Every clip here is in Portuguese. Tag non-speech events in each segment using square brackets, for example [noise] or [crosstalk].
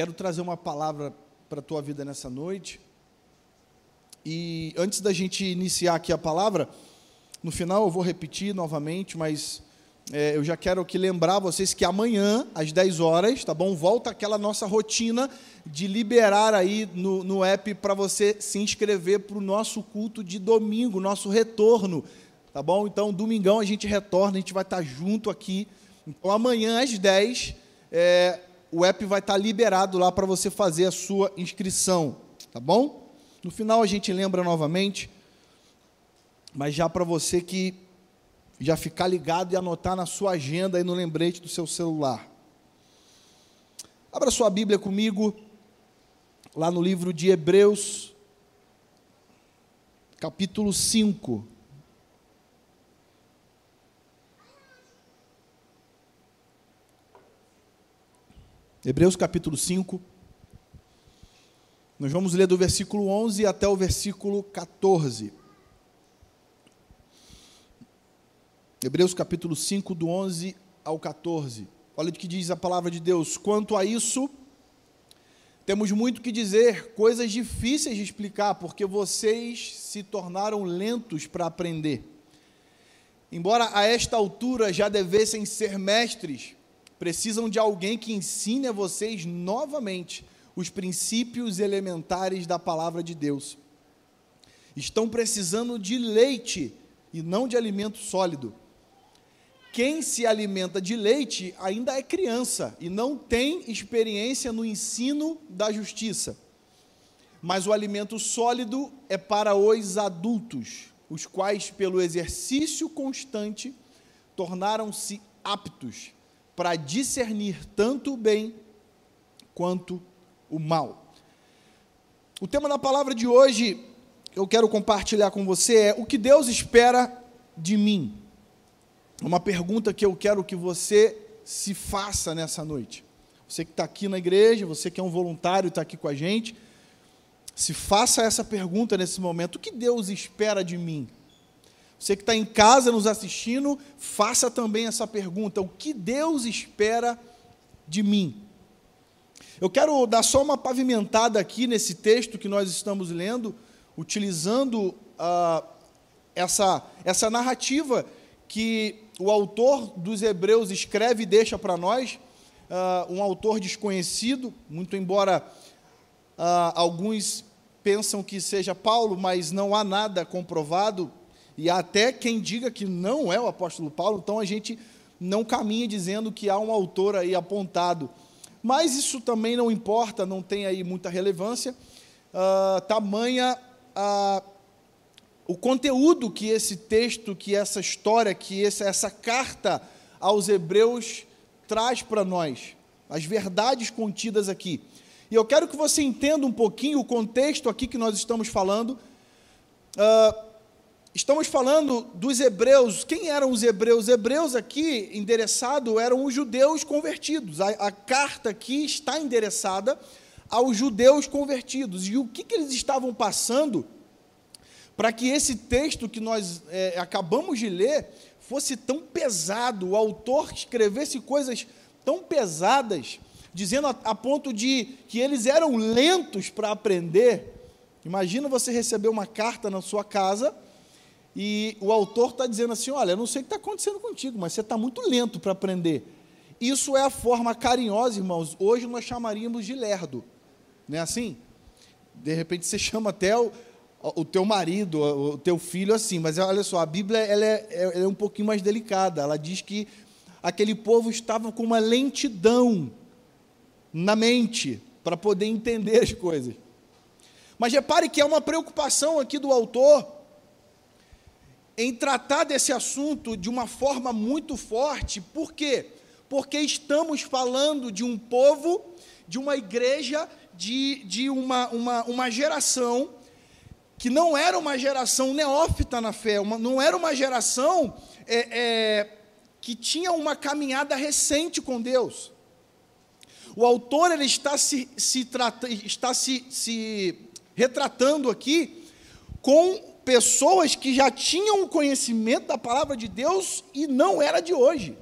Quero trazer uma palavra para a tua vida nessa noite. E antes da gente iniciar aqui a palavra, no final eu vou repetir novamente, mas é, eu já quero aqui lembrar vocês que amanhã, às 10 horas, tá bom? Volta aquela nossa rotina de liberar aí no, no app para você se inscrever para o nosso culto de domingo, nosso retorno, tá bom? Então, domingão a gente retorna, a gente vai estar junto aqui. Então, amanhã às 10, é, o app vai estar liberado lá para você fazer a sua inscrição, tá bom? No final a gente lembra novamente, mas já para você que já ficar ligado e anotar na sua agenda e no lembrete do seu celular. Abra sua Bíblia comigo, lá no livro de Hebreus, capítulo 5. Hebreus capítulo 5. Nós vamos ler do versículo 11 até o versículo 14. Hebreus capítulo 5, do 11 ao 14. Olha o que diz a palavra de Deus. Quanto a isso, temos muito que dizer, coisas difíceis de explicar, porque vocês se tornaram lentos para aprender. Embora a esta altura já devessem ser mestres, precisam de alguém que ensine a vocês novamente os princípios elementares da palavra de Deus. Estão precisando de leite e não de alimento sólido quem se alimenta de leite ainda é criança e não tem experiência no ensino da justiça. Mas o alimento sólido é para os adultos, os quais, pelo exercício constante, tornaram-se aptos para discernir tanto o bem quanto o mal. O tema da palavra de hoje que eu quero compartilhar com você é o que Deus espera de mim uma pergunta que eu quero que você se faça nessa noite. Você que está aqui na igreja, você que é um voluntário está aqui com a gente, se faça essa pergunta nesse momento: o que Deus espera de mim? Você que está em casa nos assistindo, faça também essa pergunta: o que Deus espera de mim? Eu quero dar só uma pavimentada aqui nesse texto que nós estamos lendo, utilizando uh, essa, essa narrativa que o autor dos Hebreus escreve e deixa para nós, uh, um autor desconhecido, muito embora uh, alguns pensam que seja Paulo, mas não há nada comprovado, e até quem diga que não é o apóstolo Paulo, então a gente não caminha dizendo que há um autor aí apontado. Mas isso também não importa, não tem aí muita relevância, uh, tamanha a o conteúdo que esse texto, que essa história, que essa, essa carta aos Hebreus traz para nós, as verdades contidas aqui. E eu quero que você entenda um pouquinho o contexto aqui que nós estamos falando. Uh, estamos falando dos hebreus. Quem eram os hebreus? Os hebreus aqui, endereçado, eram os judeus convertidos. A, a carta aqui está endereçada aos judeus convertidos. E o que, que eles estavam passando para que esse texto que nós é, acabamos de ler fosse tão pesado, o autor escrevesse coisas tão pesadas, dizendo a, a ponto de que eles eram lentos para aprender. Imagina você receber uma carta na sua casa e o autor está dizendo assim: Olha, eu não sei o que está acontecendo contigo, mas você está muito lento para aprender. Isso é a forma carinhosa, irmãos. Hoje nós chamaríamos de lerdo. Não é assim? De repente você [laughs] chama até o, o teu marido, o teu filho assim. Mas olha só, a Bíblia ela é, ela é um pouquinho mais delicada. Ela diz que aquele povo estava com uma lentidão na mente para poder entender as coisas. Mas repare que é uma preocupação aqui do autor em tratar desse assunto de uma forma muito forte. Por quê? Porque estamos falando de um povo, de uma igreja, de, de uma, uma, uma geração que não era uma geração neófita na fé, uma, não era uma geração é, é, que tinha uma caminhada recente com Deus. O autor ele está se, se, trata, está se, se retratando aqui com pessoas que já tinham o conhecimento da palavra de Deus e não era de hoje.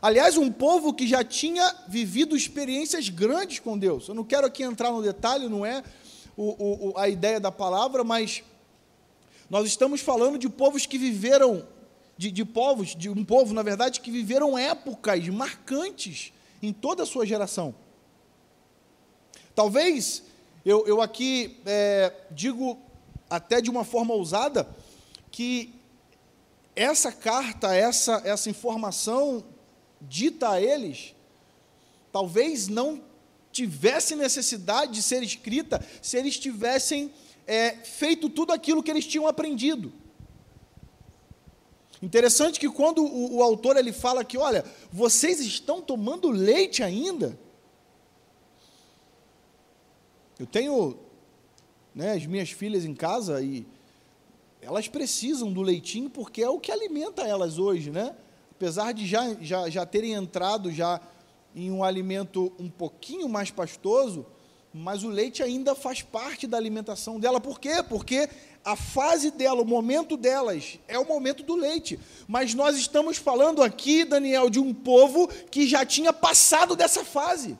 Aliás, um povo que já tinha vivido experiências grandes com Deus. Eu não quero aqui entrar no detalhe, não é o, o, a ideia da palavra, mas nós estamos falando de povos que viveram, de, de povos, de um povo, na verdade, que viveram épocas marcantes em toda a sua geração. Talvez eu, eu aqui é, digo até de uma forma ousada que essa carta, essa, essa informação dita a eles, talvez não tivesse necessidade de ser escrita se eles tivessem é, feito tudo aquilo que eles tinham aprendido. Interessante que quando o, o, autor ele fala que, olha, vocês estão tomando leite ainda. Eu tenho né, as minhas filhas em casa e elas precisam do leitinho porque é o que alimenta elas hoje, né? apesar de já, já, já terem entrado já em um alimento um pouquinho mais pastoso, mas o leite ainda faz parte da alimentação dela. Por quê? Porque a fase dela, o momento delas, é o momento do leite. Mas nós estamos falando aqui, Daniel, de um povo que já tinha passado dessa fase.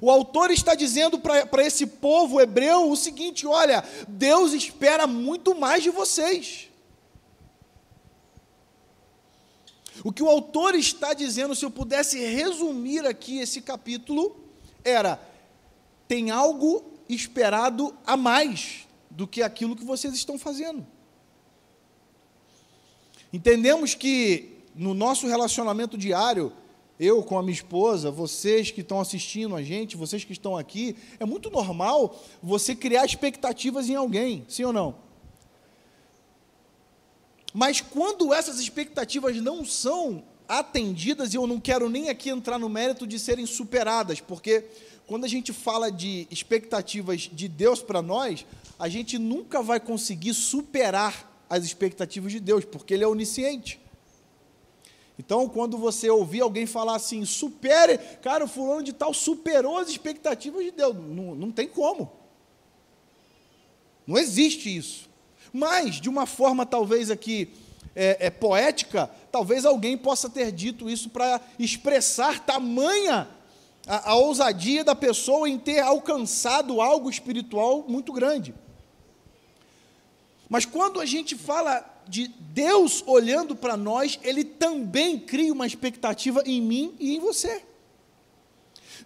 O autor está dizendo para esse povo hebreu o seguinte: olha, Deus espera muito mais de vocês. O que o autor está dizendo, se eu pudesse resumir aqui esse capítulo, era: tem algo esperado a mais do que aquilo que vocês estão fazendo. Entendemos que no nosso relacionamento diário, eu com a minha esposa, vocês que estão assistindo a gente, vocês que estão aqui, é muito normal você criar expectativas em alguém, sim ou não? Mas quando essas expectativas não são atendidas, e eu não quero nem aqui entrar no mérito de serem superadas, porque quando a gente fala de expectativas de Deus para nós, a gente nunca vai conseguir superar as expectativas de Deus, porque Ele é onisciente. Então, quando você ouvir alguém falar assim, supere, cara, o fulano de tal superou as expectativas de Deus, não, não tem como. Não existe isso. Mas, de uma forma talvez aqui é, é, poética, talvez alguém possa ter dito isso para expressar tamanha a, a ousadia da pessoa em ter alcançado algo espiritual muito grande. Mas quando a gente fala de Deus olhando para nós, Ele também cria uma expectativa em mim e em você.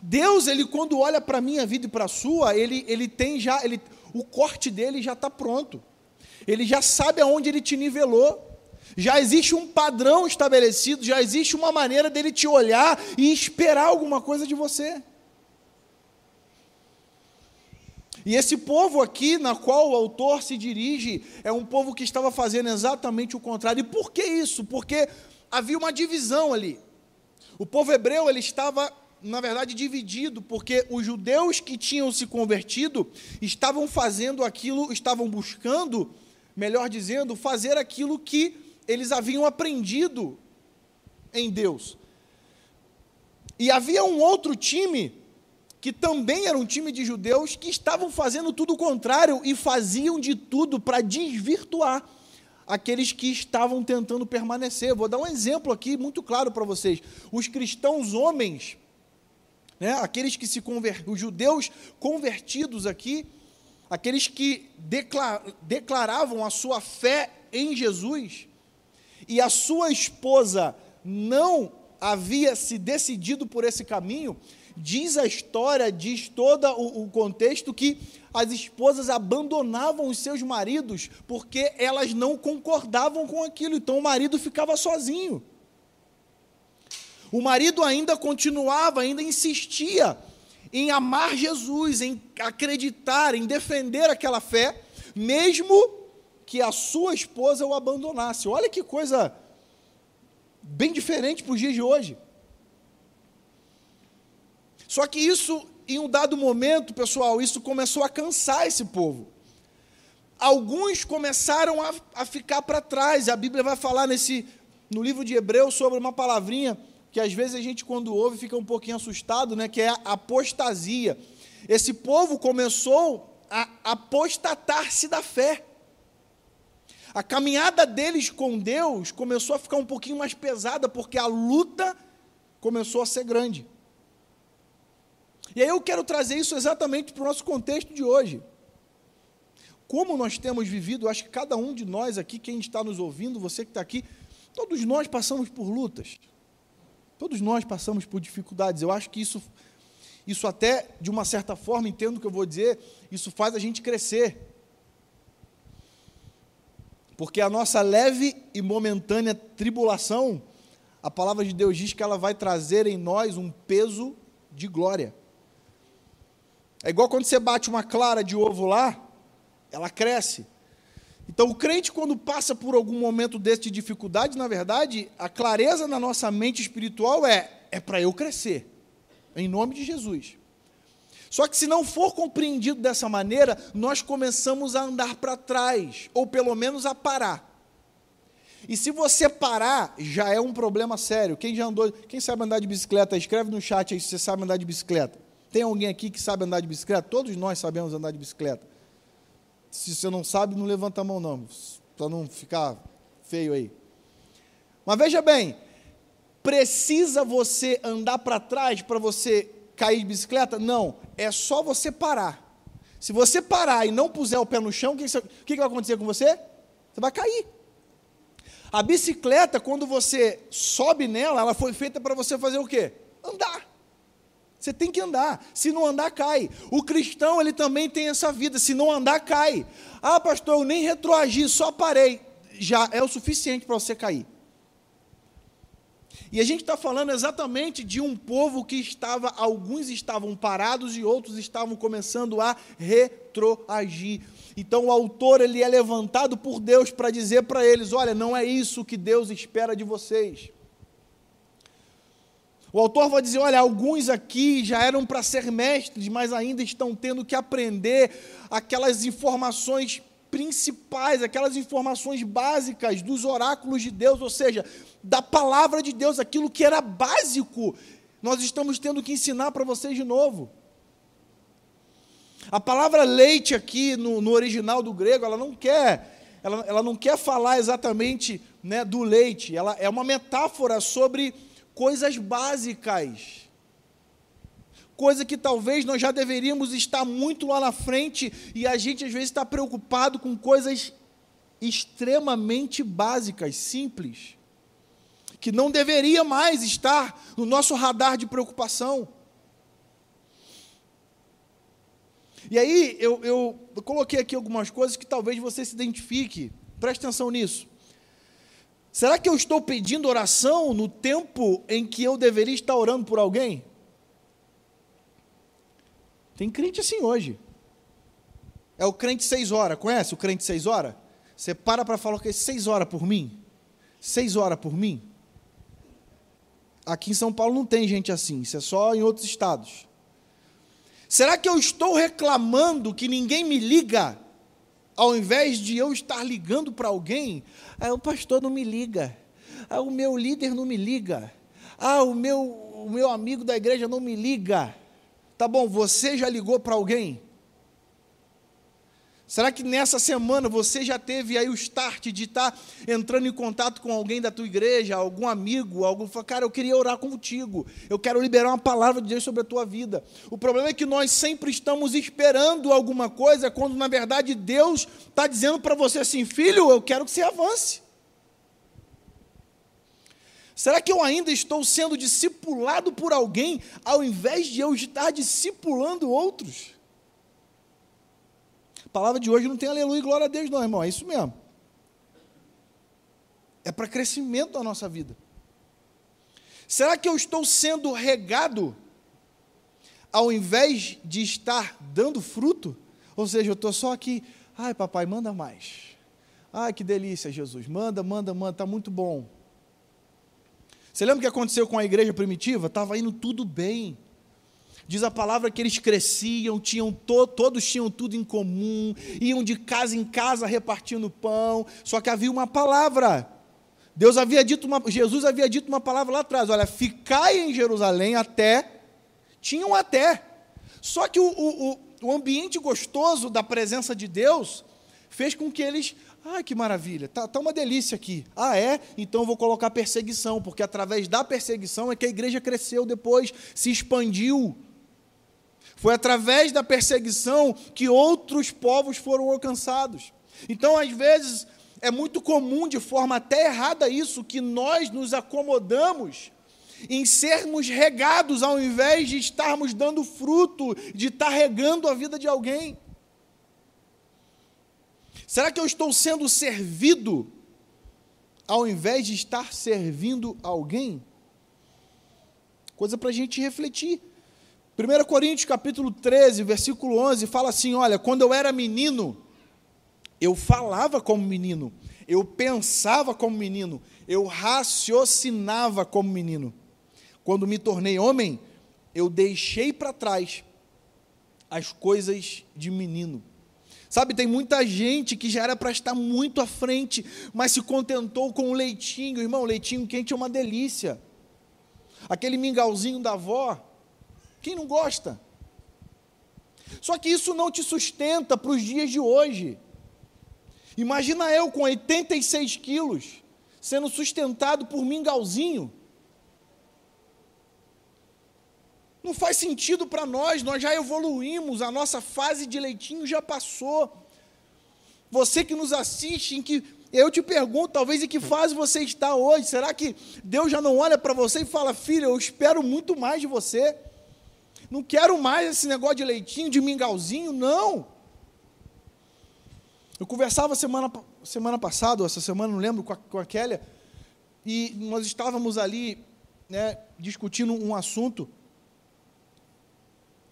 Deus, ele quando olha para a minha vida e para a sua, ele, ele tem já, ele, o corte dele já está pronto. Ele já sabe aonde ele te nivelou. Já existe um padrão estabelecido, já existe uma maneira dele te olhar e esperar alguma coisa de você. E esse povo aqui, na qual o autor se dirige, é um povo que estava fazendo exatamente o contrário. E por que isso? Porque havia uma divisão ali. O povo hebreu ele estava, na verdade, dividido, porque os judeus que tinham se convertido estavam fazendo aquilo, estavam buscando melhor dizendo, fazer aquilo que eles haviam aprendido em Deus. E havia um outro time, que também era um time de judeus, que estavam fazendo tudo o contrário e faziam de tudo para desvirtuar aqueles que estavam tentando permanecer. Vou dar um exemplo aqui muito claro para vocês. Os cristãos homens, né, aqueles que se converteram, os judeus convertidos aqui, aqueles que declaravam a sua fé em Jesus, e a sua esposa não havia se decidido por esse caminho, diz a história, diz todo o, o contexto que as esposas abandonavam os seus maridos porque elas não concordavam com aquilo, então o marido ficava sozinho. O marido ainda continuava, ainda insistia em amar Jesus, em acreditar, em defender aquela fé, mesmo que a sua esposa o abandonasse. Olha que coisa bem diferente para os dias de hoje. Só que isso, em um dado momento, pessoal, isso começou a cansar esse povo. Alguns começaram a, a ficar para trás. A Bíblia vai falar nesse, no livro de Hebreus sobre uma palavrinha que às vezes a gente, quando ouve, fica um pouquinho assustado, né, que é apostasia. Esse povo começou a apostatar-se da fé. A caminhada deles com Deus começou a ficar um pouquinho mais pesada, porque a luta começou a ser grande. E aí eu quero trazer isso exatamente para o nosso contexto de hoje. Como nós temos vivido, acho que cada um de nós aqui, quem está nos ouvindo, você que está aqui, todos nós passamos por lutas. Todos nós passamos por dificuldades. Eu acho que isso, isso até, de uma certa forma, entendo o que eu vou dizer, isso faz a gente crescer. Porque a nossa leve e momentânea tribulação, a palavra de Deus diz que ela vai trazer em nós um peso de glória. É igual quando você bate uma clara de ovo lá, ela cresce. Então, o crente, quando passa por algum momento desse de dificuldade, na verdade, a clareza na nossa mente espiritual é: é para eu crescer, em nome de Jesus. Só que se não for compreendido dessa maneira, nós começamos a andar para trás, ou pelo menos a parar. E se você parar, já é um problema sério. Quem já andou, quem sabe andar de bicicleta, escreve no chat aí se você sabe andar de bicicleta. Tem alguém aqui que sabe andar de bicicleta? Todos nós sabemos andar de bicicleta. Se você não sabe, não levanta a mão não, para não ficar feio aí. Mas veja bem, precisa você andar para trás para você cair de bicicleta? Não, é só você parar. Se você parar e não puser o pé no chão, o que, que vai acontecer com você? Você vai cair. A bicicleta, quando você sobe nela, ela foi feita para você fazer o quê? Andar. Você tem que andar. Se não andar, cai. O cristão, ele também tem essa vida. Se não andar, cai. Ah, pastor, eu nem retroagi, só parei. Já é o suficiente para você cair. E a gente está falando exatamente de um povo que estava, alguns estavam parados e outros estavam começando a retroagir. Então o autor ele é levantado por Deus para dizer para eles: olha, não é isso que Deus espera de vocês. O autor vai dizer: olha, alguns aqui já eram para ser mestres, mas ainda estão tendo que aprender aquelas informações principais, aquelas informações básicas dos oráculos de Deus, ou seja, da palavra de Deus, aquilo que era básico, nós estamos tendo que ensinar para vocês de novo. A palavra leite aqui no, no original do grego, ela não quer, ela, ela não quer falar exatamente né, do leite, ela é uma metáfora sobre coisas básicas. Coisa que talvez nós já deveríamos estar muito lá na frente e a gente às vezes está preocupado com coisas extremamente básicas, simples, que não deveria mais estar no nosso radar de preocupação. E aí eu, eu, eu coloquei aqui algumas coisas que talvez você se identifique, preste atenção nisso. Será que eu estou pedindo oração no tempo em que eu deveria estar orando por alguém? Tem crente assim hoje. É o crente seis horas. Conhece o crente seis horas? Você para para falar que é seis horas por mim? Seis horas por mim? Aqui em São Paulo não tem gente assim, isso é só em outros estados. Será que eu estou reclamando que ninguém me liga ao invés de eu estar ligando para alguém, ah, o pastor não me liga, ah, o meu líder não me liga, ah, o meu, o meu amigo da igreja não me liga. Tá bom, você já ligou para alguém? Será que nessa semana você já teve aí o start de estar entrando em contato com alguém da tua igreja, algum amigo, algum, cara, eu queria orar contigo, eu quero liberar uma palavra de Deus sobre a tua vida. O problema é que nós sempre estamos esperando alguma coisa, quando na verdade Deus está dizendo para você assim, filho, eu quero que você avance. Será que eu ainda estou sendo discipulado por alguém, ao invés de eu estar discipulando outros? Palavra de hoje não tem aleluia e glória a Deus, não, irmão. É isso mesmo. É para crescimento da nossa vida. Será que eu estou sendo regado ao invés de estar dando fruto? Ou seja, eu estou só aqui, ai papai, manda mais. Ai que delícia, Jesus, manda, manda, manda, está muito bom. Você lembra o que aconteceu com a igreja primitiva? Estava indo tudo bem. Diz a palavra que eles cresciam, tinham to, todos tinham tudo em comum, iam de casa em casa repartindo pão, só que havia uma palavra. Deus havia dito uma, Jesus havia dito uma palavra lá atrás, olha, ficai em Jerusalém até, tinham até. Só que o, o, o ambiente gostoso da presença de Deus fez com que eles, Ah, que maravilha, tá, tá uma delícia aqui. Ah, é? Então eu vou colocar perseguição, porque através da perseguição é que a igreja cresceu depois, se expandiu. Foi através da perseguição que outros povos foram alcançados. Então, às vezes, é muito comum, de forma até errada, isso, que nós nos acomodamos em sermos regados ao invés de estarmos dando fruto, de estar regando a vida de alguém. Será que eu estou sendo servido ao invés de estar servindo alguém? Coisa para a gente refletir. 1 Coríntios capítulo 13, versículo 11, fala assim: Olha, quando eu era menino, eu falava como menino, eu pensava como menino, eu raciocinava como menino. Quando me tornei homem, eu deixei para trás as coisas de menino. Sabe, tem muita gente que já era para estar muito à frente, mas se contentou com o leitinho. Irmão, leitinho quente é uma delícia. Aquele mingauzinho da avó, quem não gosta? Só que isso não te sustenta para os dias de hoje. Imagina eu com 86 quilos, sendo sustentado por mingauzinho. Não faz sentido para nós, nós já evoluímos, a nossa fase de leitinho já passou. Você que nos assiste, em que eu te pergunto, talvez em que fase você está hoje? Será que Deus já não olha para você e fala, filho, eu espero muito mais de você? Não quero mais esse negócio de leitinho, de mingauzinho, não. Eu conversava semana, semana passada, essa semana, não lembro, com a, com a Kélia, e nós estávamos ali né, discutindo um assunto,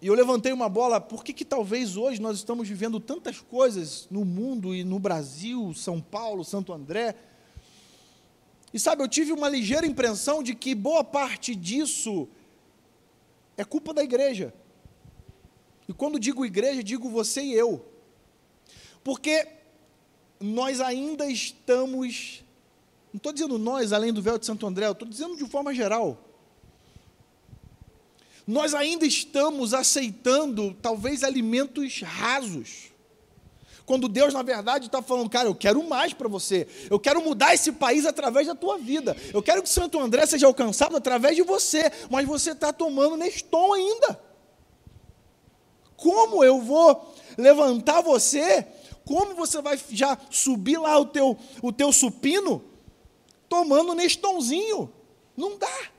e eu levantei uma bola, por que, que talvez hoje nós estamos vivendo tantas coisas no mundo e no Brasil, São Paulo, Santo André? E sabe, eu tive uma ligeira impressão de que boa parte disso é culpa da igreja. E quando digo igreja, digo você e eu. Porque nós ainda estamos, não estou dizendo nós, além do véu de Santo André, estou dizendo de forma geral nós ainda estamos aceitando, talvez, alimentos rasos. Quando Deus, na verdade, está falando, cara, eu quero mais para você. Eu quero mudar esse país através da tua vida. Eu quero que Santo André seja alcançado através de você. Mas você está tomando Neston ainda. Como eu vou levantar você? Como você vai já subir lá o teu, o teu supino tomando Nestonzinho? Não dá.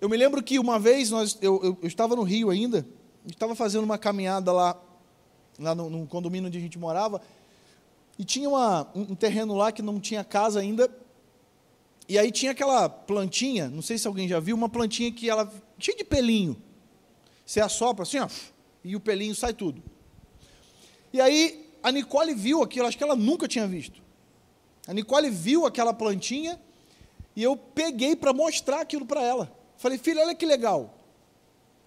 Eu me lembro que uma vez nós, eu, eu, eu estava no Rio ainda, estava fazendo uma caminhada lá, lá no, no, condomínio onde a gente morava, e tinha uma, um, um terreno lá que não tinha casa ainda, e aí tinha aquela plantinha, não sei se alguém já viu, uma plantinha que ela cheia de pelinho. Você assopra assim, ó, e o pelinho sai tudo. E aí a Nicole viu aquilo, acho que ela nunca tinha visto. A Nicole viu aquela plantinha e eu peguei para mostrar aquilo para ela. Falei, filho, olha que legal.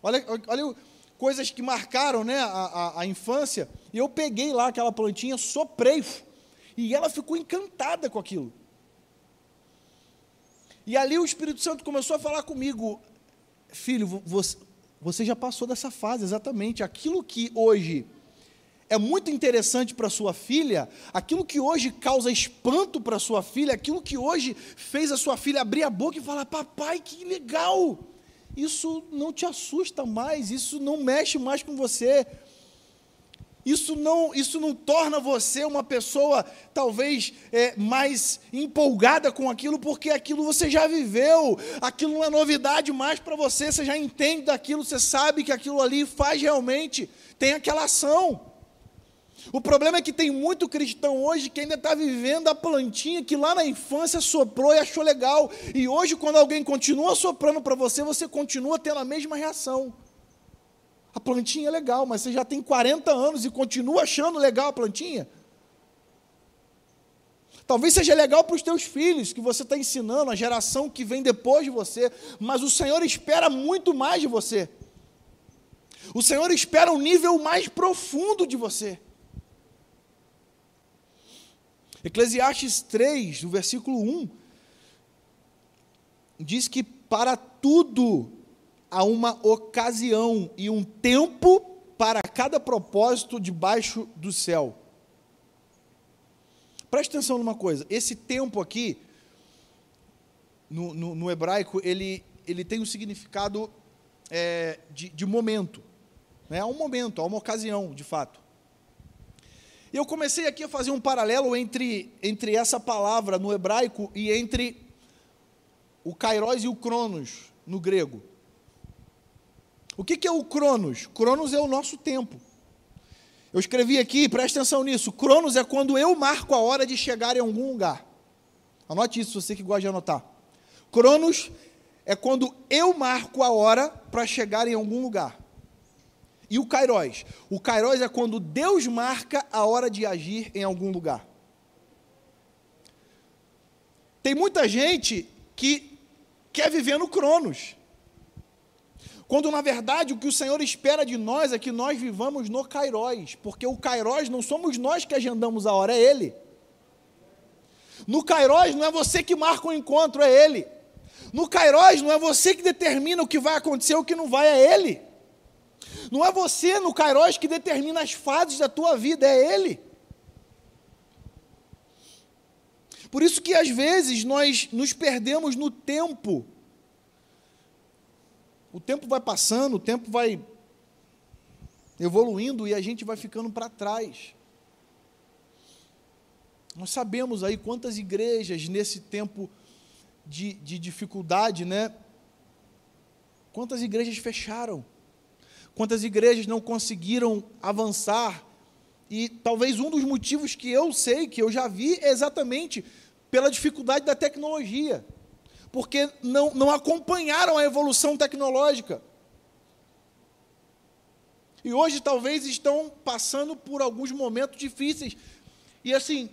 Olha, olha coisas que marcaram né, a, a, a infância. E eu peguei lá aquela plantinha, soprei. E ela ficou encantada com aquilo. E ali o Espírito Santo começou a falar comigo: Filho, você, você já passou dessa fase, exatamente. Aquilo que hoje é muito interessante para sua filha, aquilo que hoje causa espanto para sua filha, aquilo que hoje fez a sua filha abrir a boca e falar: Papai, que legal! Isso não te assusta mais, isso não mexe mais com você. Isso não, isso não torna você uma pessoa talvez é, mais empolgada com aquilo, porque aquilo você já viveu, aquilo não é novidade mais para você, você já entende daquilo, você sabe que aquilo ali faz realmente, tem aquela ação. O problema é que tem muito cristão hoje que ainda está vivendo a plantinha que lá na infância soprou e achou legal. E hoje, quando alguém continua soprando para você, você continua tendo a mesma reação. A plantinha é legal, mas você já tem 40 anos e continua achando legal a plantinha? Talvez seja legal para os teus filhos, que você está ensinando, a geração que vem depois de você, mas o Senhor espera muito mais de você. O Senhor espera um nível mais profundo de você. Eclesiastes 3, no versículo 1, diz que para tudo há uma ocasião e um tempo para cada propósito debaixo do céu. Preste atenção numa coisa: esse tempo aqui, no, no, no hebraico, ele, ele tem um significado é, de, de, momento. Né? Há um momento, há uma ocasião, de fato. Eu comecei aqui a fazer um paralelo entre, entre essa palavra no hebraico e entre o kairos e o cronos no grego. O que, que é o cronos? Cronos é o nosso tempo. Eu escrevi aqui, preste atenção nisso. Cronos é quando eu marco a hora de chegar em algum lugar. Anote isso, você que gosta de anotar. Cronos é quando eu marco a hora para chegar em algum lugar. E o Kairos? O Kairos é quando Deus marca a hora de agir em algum lugar. Tem muita gente que quer viver no Cronos. Quando na verdade o que o Senhor espera de nós é que nós vivamos no Kairos, porque o Kairos não somos nós que agendamos a hora, é Ele. No Kairos não é você que marca o encontro, é Ele. No Kairos não é você que determina o que vai acontecer ou o que não vai, é Ele. Não é você no Kairos que determina as fases da tua vida, é Ele. Por isso que às vezes nós nos perdemos no tempo o tempo vai passando, o tempo vai evoluindo e a gente vai ficando para trás. Nós sabemos aí quantas igrejas nesse tempo de, de dificuldade, né? Quantas igrejas fecharam? Quantas igrejas não conseguiram avançar? E talvez um dos motivos que eu sei, que eu já vi, é exatamente pela dificuldade da tecnologia porque não, não acompanharam a evolução tecnológica. E hoje talvez estão passando por alguns momentos difíceis. E assim,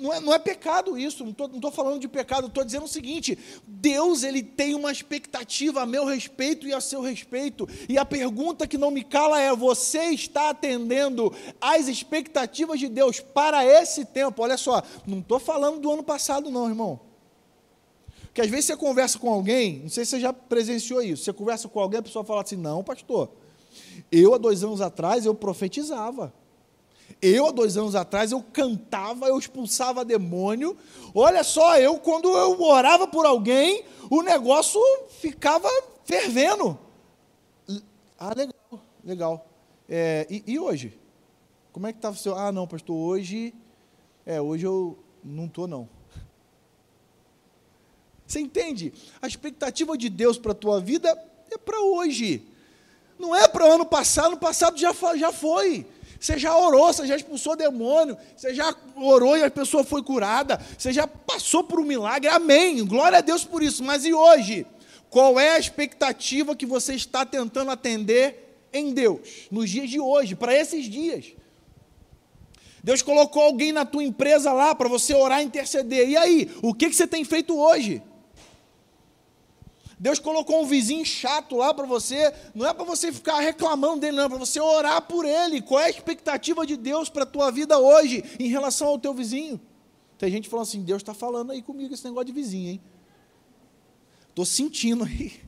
não é, não é pecado isso, não estou falando de pecado, estou dizendo o seguinte: Deus ele tem uma expectativa a meu respeito e a seu respeito. E a pergunta que não me cala é: você está atendendo às expectativas de Deus para esse tempo? Olha só, não estou falando do ano passado, não, irmão. Porque às vezes você conversa com alguém, não sei se você já presenciou isso, você conversa com alguém, a pessoa fala assim, não, pastor, eu há dois anos atrás eu profetizava. Eu, há dois anos atrás, eu cantava, eu expulsava demônio. Olha só, eu, quando eu orava por alguém, o negócio ficava fervendo. Ah, legal, legal. É, e, e, hoje? Como é que estava o seu. Ah, não, pastor, hoje. É, hoje eu não estou, não. Você entende? A expectativa de Deus para a tua vida é para hoje. Não é para o ano passado, no passado já, já foi. Você já orou, você já expulsou demônio, você já orou e a pessoa foi curada, você já passou por um milagre, amém. Glória a Deus por isso. Mas e hoje? Qual é a expectativa que você está tentando atender em Deus, nos dias de hoje, para esses dias? Deus colocou alguém na tua empresa lá para você orar e interceder. E aí, o que, que você tem feito hoje? Deus colocou um vizinho chato lá para você, não é para você ficar reclamando dele, não, é para você orar por ele. Qual é a expectativa de Deus para a tua vida hoje em relação ao teu vizinho? Tem gente falando assim: Deus está falando aí comigo esse negócio de vizinho, hein? Estou sentindo aí.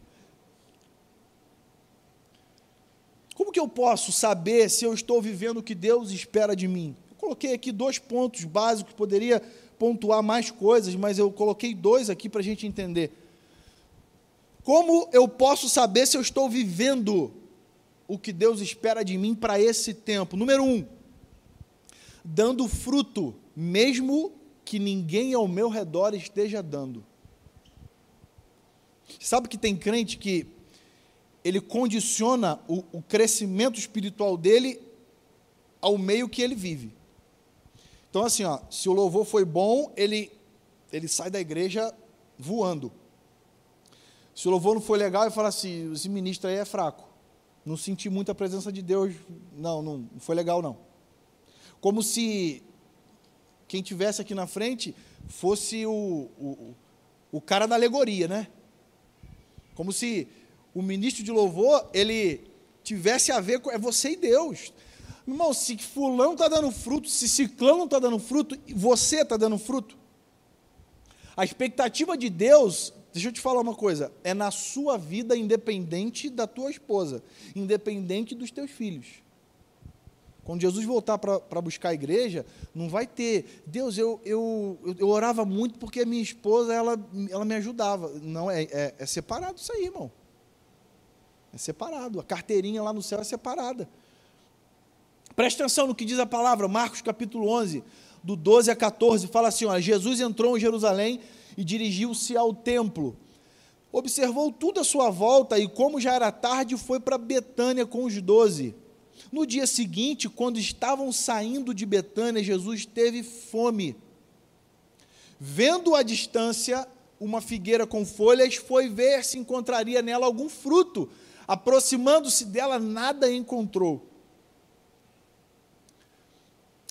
Como que eu posso saber se eu estou vivendo o que Deus espera de mim? Eu coloquei aqui dois pontos básicos, poderia pontuar mais coisas, mas eu coloquei dois aqui para a gente entender. Como eu posso saber se eu estou vivendo o que Deus espera de mim para esse tempo? Número um, dando fruto, mesmo que ninguém ao meu redor esteja dando. Sabe que tem crente que ele condiciona o, o crescimento espiritual dele ao meio que ele vive. Então, assim, ó, se o louvor foi bom, ele, ele sai da igreja voando. Se o louvor não foi legal, ele fala assim: esse ministro aí é fraco. Não senti muita presença de Deus. Não, não, não foi legal, não. Como se quem tivesse aqui na frente fosse o, o, o cara da alegoria, né? Como se o ministro de louvor, ele tivesse a ver com é você e Deus. Irmão, se fulano está dando fruto, se ciclano está dando fruto, você está dando fruto. A expectativa de Deus Deixa eu te falar uma coisa, é na sua vida independente da tua esposa, independente dos teus filhos. Quando Jesus voltar para buscar a igreja, não vai ter. Deus, eu, eu, eu, orava muito porque a minha esposa ela, ela me ajudava. Não, é, é, é separado isso aí, irmão. É separado. A carteirinha lá no céu é separada. Preste atenção no que diz a palavra, Marcos capítulo 11, do 12 a 14, fala assim: ó, Jesus entrou em Jerusalém e dirigiu-se ao templo. Observou tudo à sua volta e, como já era tarde, foi para Betânia com os doze. No dia seguinte, quando estavam saindo de Betânia, Jesus teve fome. Vendo à distância uma figueira com folhas, foi ver se encontraria nela algum fruto. Aproximando-se dela, nada encontrou.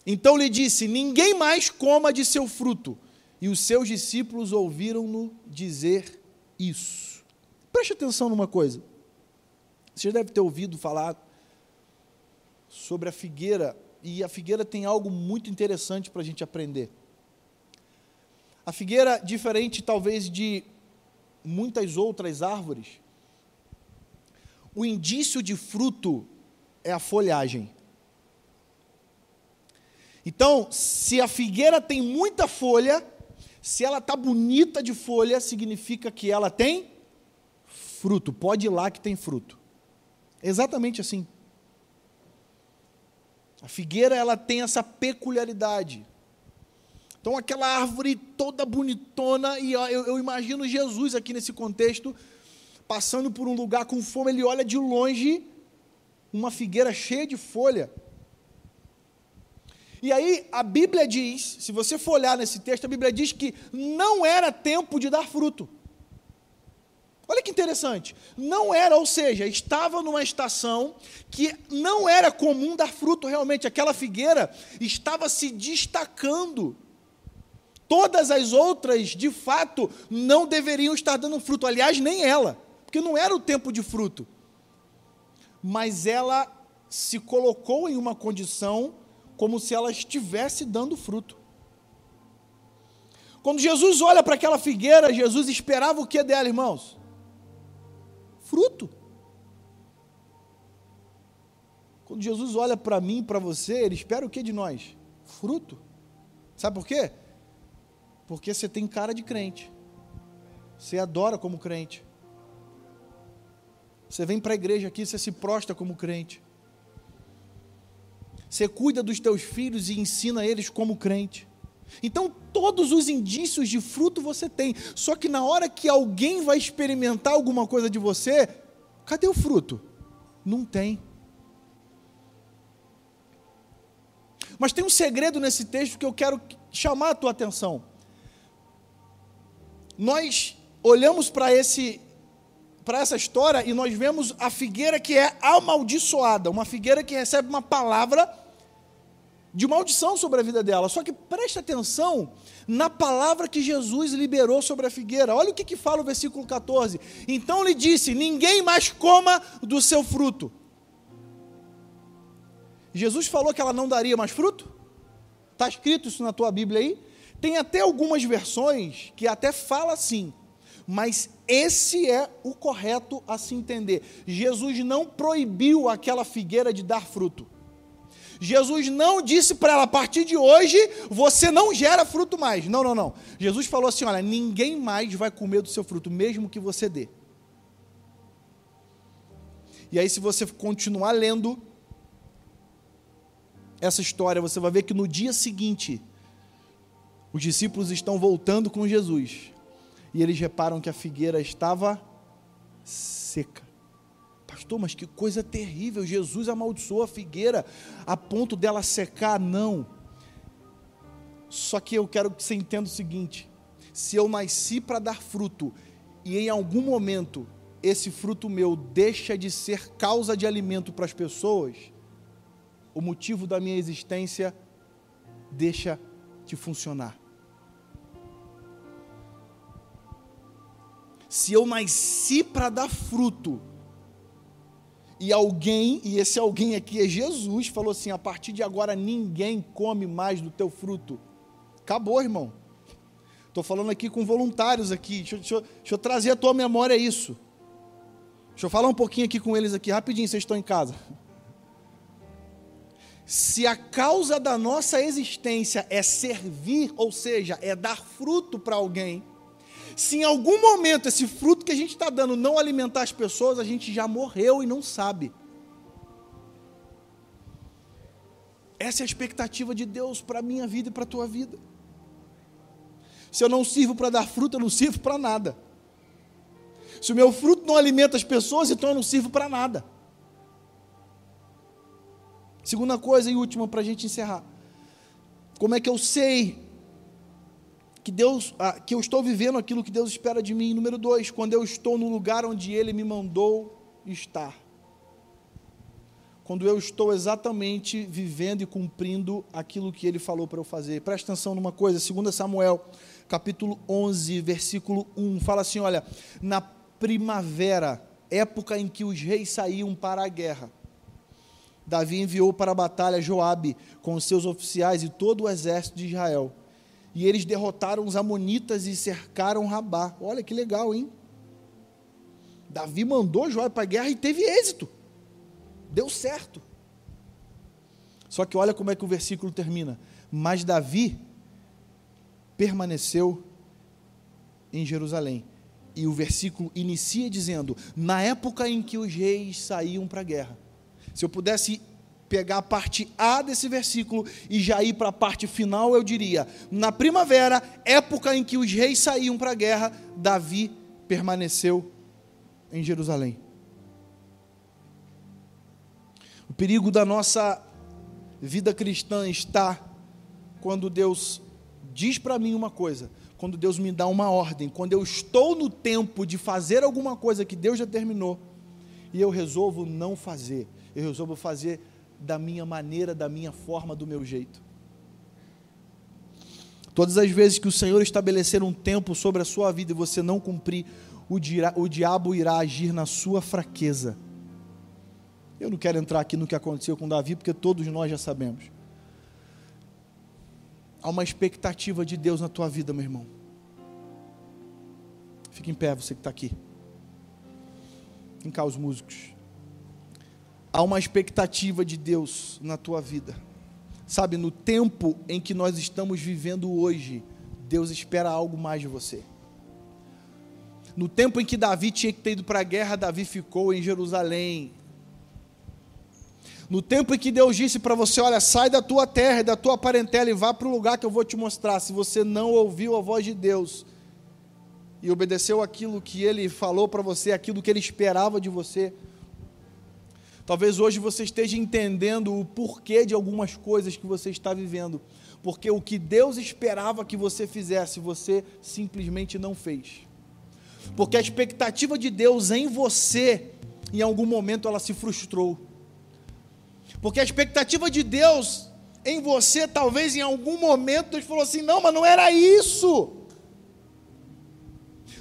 Então lhe disse: Ninguém mais coma de seu fruto. E os seus discípulos ouviram-no dizer isso. Preste atenção numa coisa. Você deve ter ouvido falar sobre a figueira, e a figueira tem algo muito interessante para a gente aprender. A figueira, diferente talvez de muitas outras árvores, o indício de fruto é a folhagem. Então, se a figueira tem muita folha, se ela está bonita de folha, significa que ela tem fruto. Pode ir lá que tem fruto. Exatamente assim. A figueira ela tem essa peculiaridade. Então, aquela árvore toda bonitona, e eu, eu, imagino Jesus aqui nesse contexto, passando por um lugar com fome, ele olha de longe uma figueira cheia de folha. E aí a Bíblia diz, se você for olhar nesse texto, a Bíblia diz que não era tempo de dar fruto. Olha que interessante. Não era, ou seja, estava numa estação que não era comum dar fruto realmente. Aquela figueira estava se destacando. Todas as outras, de fato, não deveriam estar dando fruto. Aliás, nem ela, porque não era o tempo de fruto. Mas ela se colocou em uma condição como se ela estivesse dando fruto. Quando Jesus olha para aquela figueira, Jesus esperava o que dela, irmãos? Fruto. Quando Jesus olha para mim, para você, ele espera o que de nós? Fruto. Sabe por quê? Porque você tem cara de crente. Você adora como crente. Você vem para a igreja aqui, você se prostra como crente. Você cuida dos teus filhos e ensina eles como crente. Então, todos os indícios de fruto você tem. Só que na hora que alguém vai experimentar alguma coisa de você, cadê o fruto? Não tem. Mas tem um segredo nesse texto que eu quero chamar a tua atenção. Nós olhamos para esse para essa história e nós vemos a figueira que é amaldiçoada, uma figueira que recebe uma palavra de maldição sobre a vida dela. Só que preste atenção na palavra que Jesus liberou sobre a figueira. Olha o que, que fala o versículo 14. Então lhe disse: Ninguém mais coma do seu fruto. Jesus falou que ela não daria mais fruto? Está escrito isso na tua Bíblia aí? Tem até algumas versões que até fala assim mas esse é o correto a se entender. Jesus não proibiu aquela figueira de dar fruto. Jesus não disse para ela, a partir de hoje, você não gera fruto mais. Não, não, não. Jesus falou assim: olha, ninguém mais vai comer do seu fruto, mesmo que você dê. E aí, se você continuar lendo essa história, você vai ver que no dia seguinte, os discípulos estão voltando com Jesus e eles reparam que a figueira estava seca. Pastor, mas que coisa terrível! Jesus amaldiçoou a figueira a ponto dela secar? Não. Só que eu quero que você entenda o seguinte: se eu nasci para dar fruto e em algum momento esse fruto meu deixa de ser causa de alimento para as pessoas, o motivo da minha existência deixa de funcionar. Se eu nasci para dar fruto, e alguém, e esse alguém aqui é Jesus, falou assim: a partir de agora ninguém come mais do teu fruto. Acabou, irmão. Estou falando aqui com voluntários aqui. Deixa, deixa, deixa eu trazer à tua memória isso. Deixa eu falar um pouquinho aqui com eles aqui, rapidinho, vocês estão em casa. se a causa da nossa existência é servir, ou seja, é dar fruto para alguém, se em algum momento esse fruto que a gente está dando não alimentar as pessoas, a gente já morreu e não sabe. Essa é a expectativa de Deus para a minha vida e para a tua vida. Se eu não sirvo para dar fruto, eu não sirvo para nada. Se o meu fruto não alimenta as pessoas, então eu não sirvo para nada. Segunda coisa e última para a gente encerrar. Como é que eu sei que Deus, ah, que eu estou vivendo aquilo que Deus espera de mim? Número dois, quando eu estou no lugar onde Ele me mandou estar. Quando eu estou exatamente vivendo e cumprindo aquilo que Ele falou para eu fazer. Presta atenção numa coisa, 2 Samuel, capítulo 11, versículo 1, fala assim, olha, na primavera, época em que os reis saíam para a guerra, Davi enviou para a batalha Joabe com seus oficiais e todo o exército de Israel. E eles derrotaram os amonitas e cercaram Rabá. Olha que legal, hein? Davi mandou Joabe para a guerra e teve êxito. Deu certo. Só que olha como é que o versículo termina. Mas Davi permaneceu em Jerusalém. E o versículo inicia dizendo: Na época em que os reis saíam para a guerra. Se eu pudesse pegar a parte A desse versículo e já ir para a parte final, eu diria: na primavera, época em que os reis saíam para a guerra, Davi permaneceu em Jerusalém. O perigo da nossa vida cristã está quando Deus diz para mim uma coisa, quando Deus me dá uma ordem, quando eu estou no tempo de fazer alguma coisa que Deus já terminou e eu resolvo não fazer eu resolvo fazer da minha maneira, da minha forma, do meu jeito. Todas as vezes que o Senhor estabelecer um tempo sobre a sua vida e você não cumprir, o, o diabo irá agir na sua fraqueza. Eu não quero entrar aqui no que aconteceu com Davi, porque todos nós já sabemos. Há uma expectativa de Deus na tua vida, meu irmão. Fique em pé, você que está aqui. Vem cá, os músicos há uma expectativa de Deus na tua vida. Sabe, no tempo em que nós estamos vivendo hoje, Deus espera algo mais de você. No tempo em que Davi tinha que ter ido para a guerra, Davi ficou em Jerusalém. No tempo em que Deus disse para você: Olha, sai da tua terra da tua parentela e vá para o lugar que eu vou te mostrar. Se você não ouviu a voz de Deus e obedeceu aquilo que ele falou para você, aquilo que ele esperava de você, Talvez hoje você esteja entendendo o porquê de algumas coisas que você está vivendo, porque o que Deus esperava que você fizesse, você simplesmente não fez. Porque a expectativa de Deus em você, em algum momento ela se frustrou. Porque a expectativa de Deus em você, talvez em algum momento Deus falou assim: "Não, mas não era isso.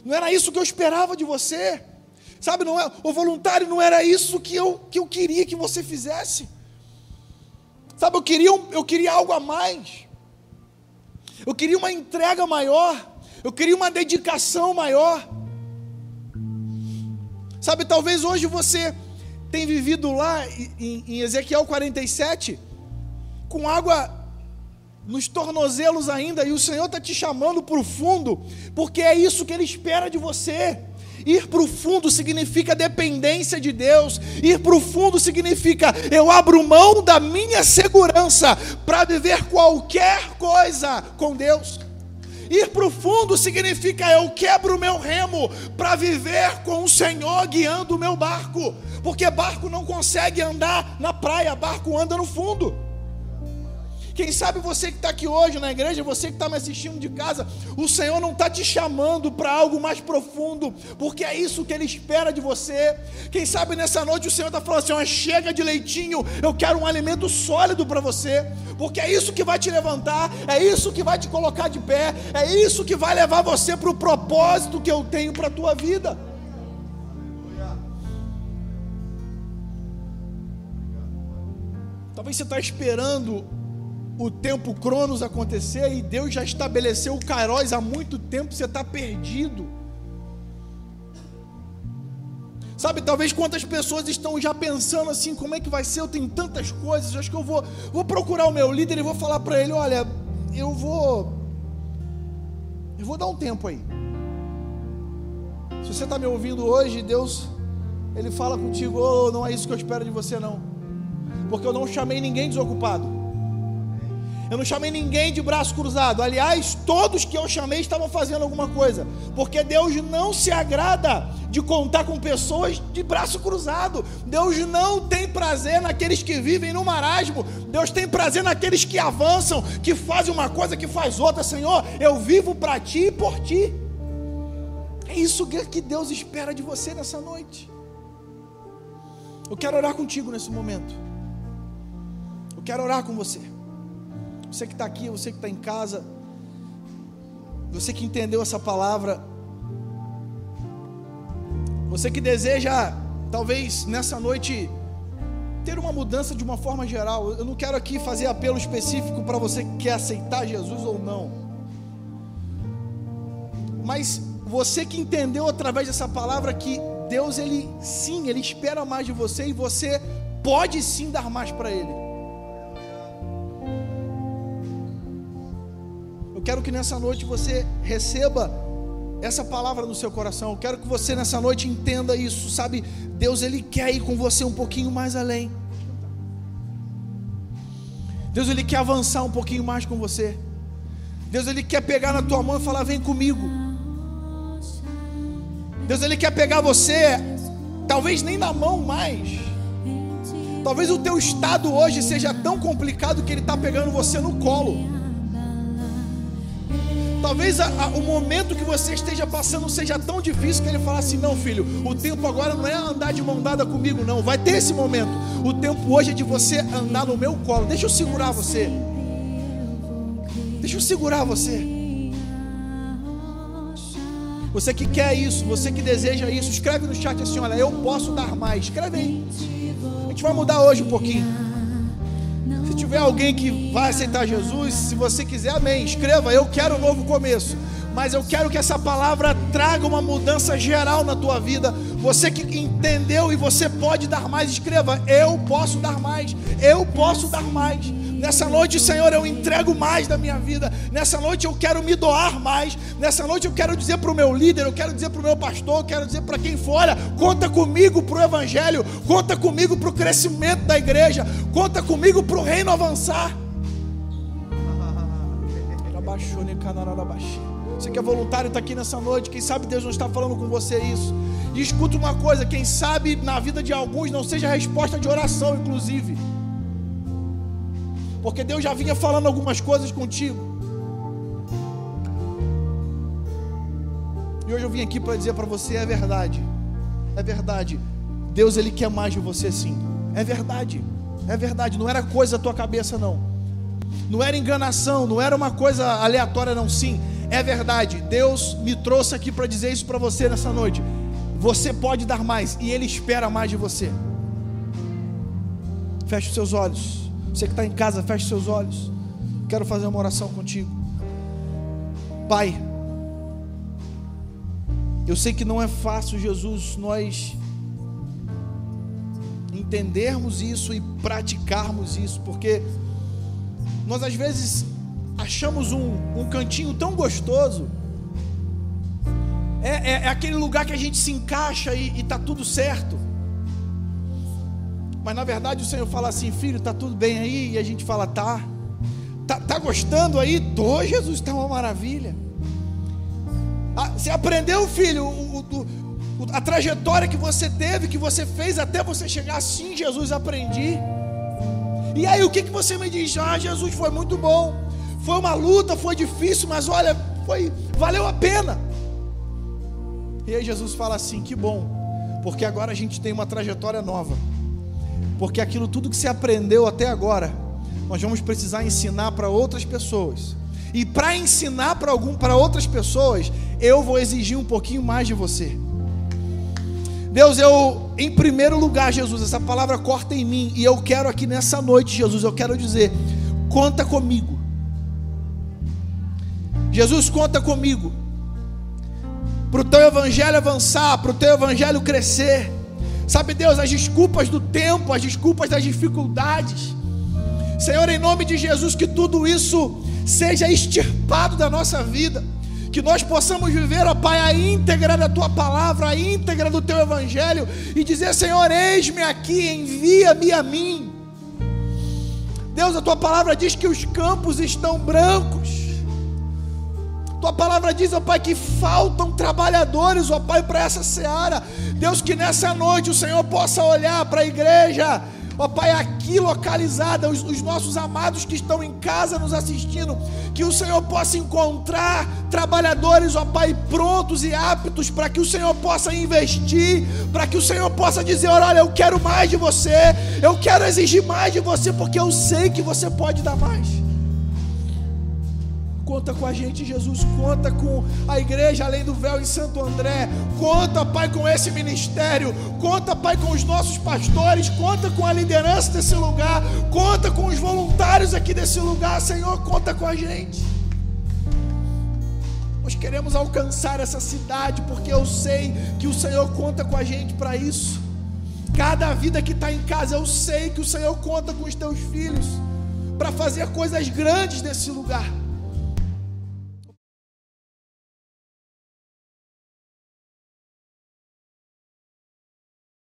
Não era isso que eu esperava de você." Sabe, não é, o voluntário não era isso que eu, que eu queria que você fizesse. Sabe, eu queria, eu queria algo a mais. Eu queria uma entrega maior. Eu queria uma dedicação maior. Sabe, talvez hoje você tenha vivido lá em, em Ezequiel 47, com água nos tornozelos ainda, e o Senhor está te chamando para o fundo, porque é isso que Ele espera de você. Ir para o fundo significa dependência de Deus. Ir para o fundo significa eu abro mão da minha segurança para viver qualquer coisa com Deus. Ir para o fundo significa eu quebro o meu remo para viver com o Senhor guiando o meu barco, porque barco não consegue andar na praia, barco anda no fundo. Quem sabe você que está aqui hoje na igreja, você que está me assistindo de casa, o Senhor não está te chamando para algo mais profundo, porque é isso que Ele espera de você. Quem sabe nessa noite o Senhor está falando assim: ó, chega de leitinho, eu quero um alimento sólido para você, porque é isso que vai te levantar, é isso que vai te colocar de pé, é isso que vai levar você para o propósito que eu tenho para a tua vida. Talvez você está esperando o tempo Cronos acontecer e Deus já estabeleceu o Kairos há muito tempo, você está perdido. Sabe, talvez quantas pessoas estão já pensando assim, como é que vai ser? Eu tenho tantas coisas, acho que eu vou, vou procurar o meu líder e vou falar para ele, olha, eu vou eu vou dar um tempo aí. Se você está me ouvindo hoje, Deus ele fala contigo, oh, não é isso que eu espero de você não. Porque eu não chamei ninguém desocupado. Eu não chamei ninguém de braço cruzado. Aliás, todos que eu chamei estavam fazendo alguma coisa. Porque Deus não se agrada de contar com pessoas de braço cruzado. Deus não tem prazer naqueles que vivem no marasmo. Deus tem prazer naqueles que avançam, que fazem uma coisa, que faz outra. Senhor, eu vivo para ti e por ti. É isso que Deus espera de você nessa noite. Eu quero orar contigo nesse momento. Eu quero orar com você. Você que está aqui, você que está em casa, você que entendeu essa palavra, você que deseja, talvez nessa noite, ter uma mudança de uma forma geral. Eu não quero aqui fazer apelo específico para você que quer aceitar Jesus ou não. Mas você que entendeu através dessa palavra que Deus, ele sim, ele espera mais de você e você pode sim dar mais para ele. Quero que nessa noite você receba essa palavra no seu coração. Eu quero que você nessa noite entenda isso, sabe? Deus ele quer ir com você um pouquinho mais além. Deus ele quer avançar um pouquinho mais com você. Deus ele quer pegar na tua mão e falar: "Vem comigo". Deus ele quer pegar você, talvez nem na mão mais. Talvez o teu estado hoje seja tão complicado que ele está pegando você no colo. Talvez a, a, o momento que você esteja passando seja tão difícil que ele fala assim: não, filho, o tempo agora não é andar de mão dada comigo, não. Vai ter esse momento. O tempo hoje é de você andar no meu colo. Deixa eu segurar você. Deixa eu segurar você. Você que quer isso, você que deseja isso, escreve no chat assim: olha, eu posso dar mais. Escreve aí. A gente vai mudar hoje um pouquinho tiver alguém que vai aceitar Jesus, se você quiser, amém. Escreva, eu quero um novo começo. Mas eu quero que essa palavra traga uma mudança geral na tua vida. Você que entendeu e você pode dar mais, escreva, eu posso dar mais. Eu posso dar mais. Nessa noite, Senhor, eu entrego mais da minha vida. Nessa noite eu quero me doar mais. Nessa noite eu quero dizer para o meu líder, eu quero dizer para o meu pastor, eu quero dizer para quem for: olha, conta comigo para o Evangelho, conta comigo para o crescimento da igreja, conta comigo para o reino avançar. Você que é voluntário está aqui nessa noite, quem sabe Deus não está falando com você isso. E escuta uma coisa: quem sabe na vida de alguns não seja a resposta de oração, inclusive porque Deus já vinha falando algumas coisas contigo. E hoje eu vim aqui para dizer para você: é verdade, é verdade. Deus ele quer mais de você sim. É verdade, é verdade. Não era coisa da tua cabeça não. Não era enganação, não era uma coisa aleatória não. Sim, é verdade. Deus me trouxe aqui para dizer isso para você nessa noite. Você pode dar mais e Ele espera mais de você. Feche os seus olhos. Você que está em casa, feche seus olhos. Quero fazer uma oração contigo. Pai, eu sei que não é fácil, Jesus, nós entendermos isso e praticarmos isso, porque nós às vezes achamos um, um cantinho tão gostoso, é, é, é, aquele lugar que a gente se encaixa e está tudo certo. Mas na verdade o Senhor fala assim: Filho, está tudo bem aí? E a gente fala: Tá. Tá, tá gostando aí? Tô, Jesus, está uma maravilha. Ah, você aprendeu, filho, o, o, o, a trajetória que você teve, que você fez até você chegar assim, Jesus, aprendi. E aí o que, que você me diz? Ah, Jesus, foi muito bom. Foi uma luta, foi difícil, mas olha, foi, valeu a pena. E aí Jesus fala assim: que bom, porque agora a gente tem uma trajetória nova porque aquilo tudo que você aprendeu até agora, nós vamos precisar ensinar para outras pessoas. E para ensinar para algum para outras pessoas, eu vou exigir um pouquinho mais de você. Deus, eu em primeiro lugar, Jesus, essa palavra corta em mim e eu quero aqui nessa noite, Jesus, eu quero dizer, conta comigo. Jesus, conta comigo. Para o teu evangelho avançar, para o teu evangelho crescer Sabe, Deus, as desculpas do tempo, as desculpas das dificuldades. Senhor, em nome de Jesus, que tudo isso seja extirpado da nossa vida. Que nós possamos viver, ó Pai, a íntegra da tua palavra, a íntegra do teu evangelho e dizer: Senhor, eis-me aqui, envia-me a mim. Deus, a tua palavra diz que os campos estão brancos. Tua palavra diz, ó Pai, que faltam trabalhadores, ó Pai, para essa seara. Deus, que nessa noite o Senhor possa olhar para a igreja ó Pai, aqui localizada, os, os, nossos amados que estão em casa nos assistindo, que o Senhor possa encontrar trabalhadores, ó Pai, prontos e aptos para que o Senhor possa investir, para que o Senhor possa dizer: olha, eu quero mais de você, eu quero exigir mais de você, porque eu sei que você pode dar mais. Conta com a gente, Jesus. Conta com a igreja além do véu em Santo André. Conta, Pai, com esse ministério. Conta, Pai, com os nossos pastores. Conta com a liderança desse lugar. Conta com os voluntários aqui desse lugar. Senhor, conta com a gente. Nós queremos alcançar essa cidade porque eu sei que o Senhor conta com a gente para isso. Cada vida que está em casa, eu sei que o Senhor conta com os teus filhos para fazer coisas grandes nesse lugar.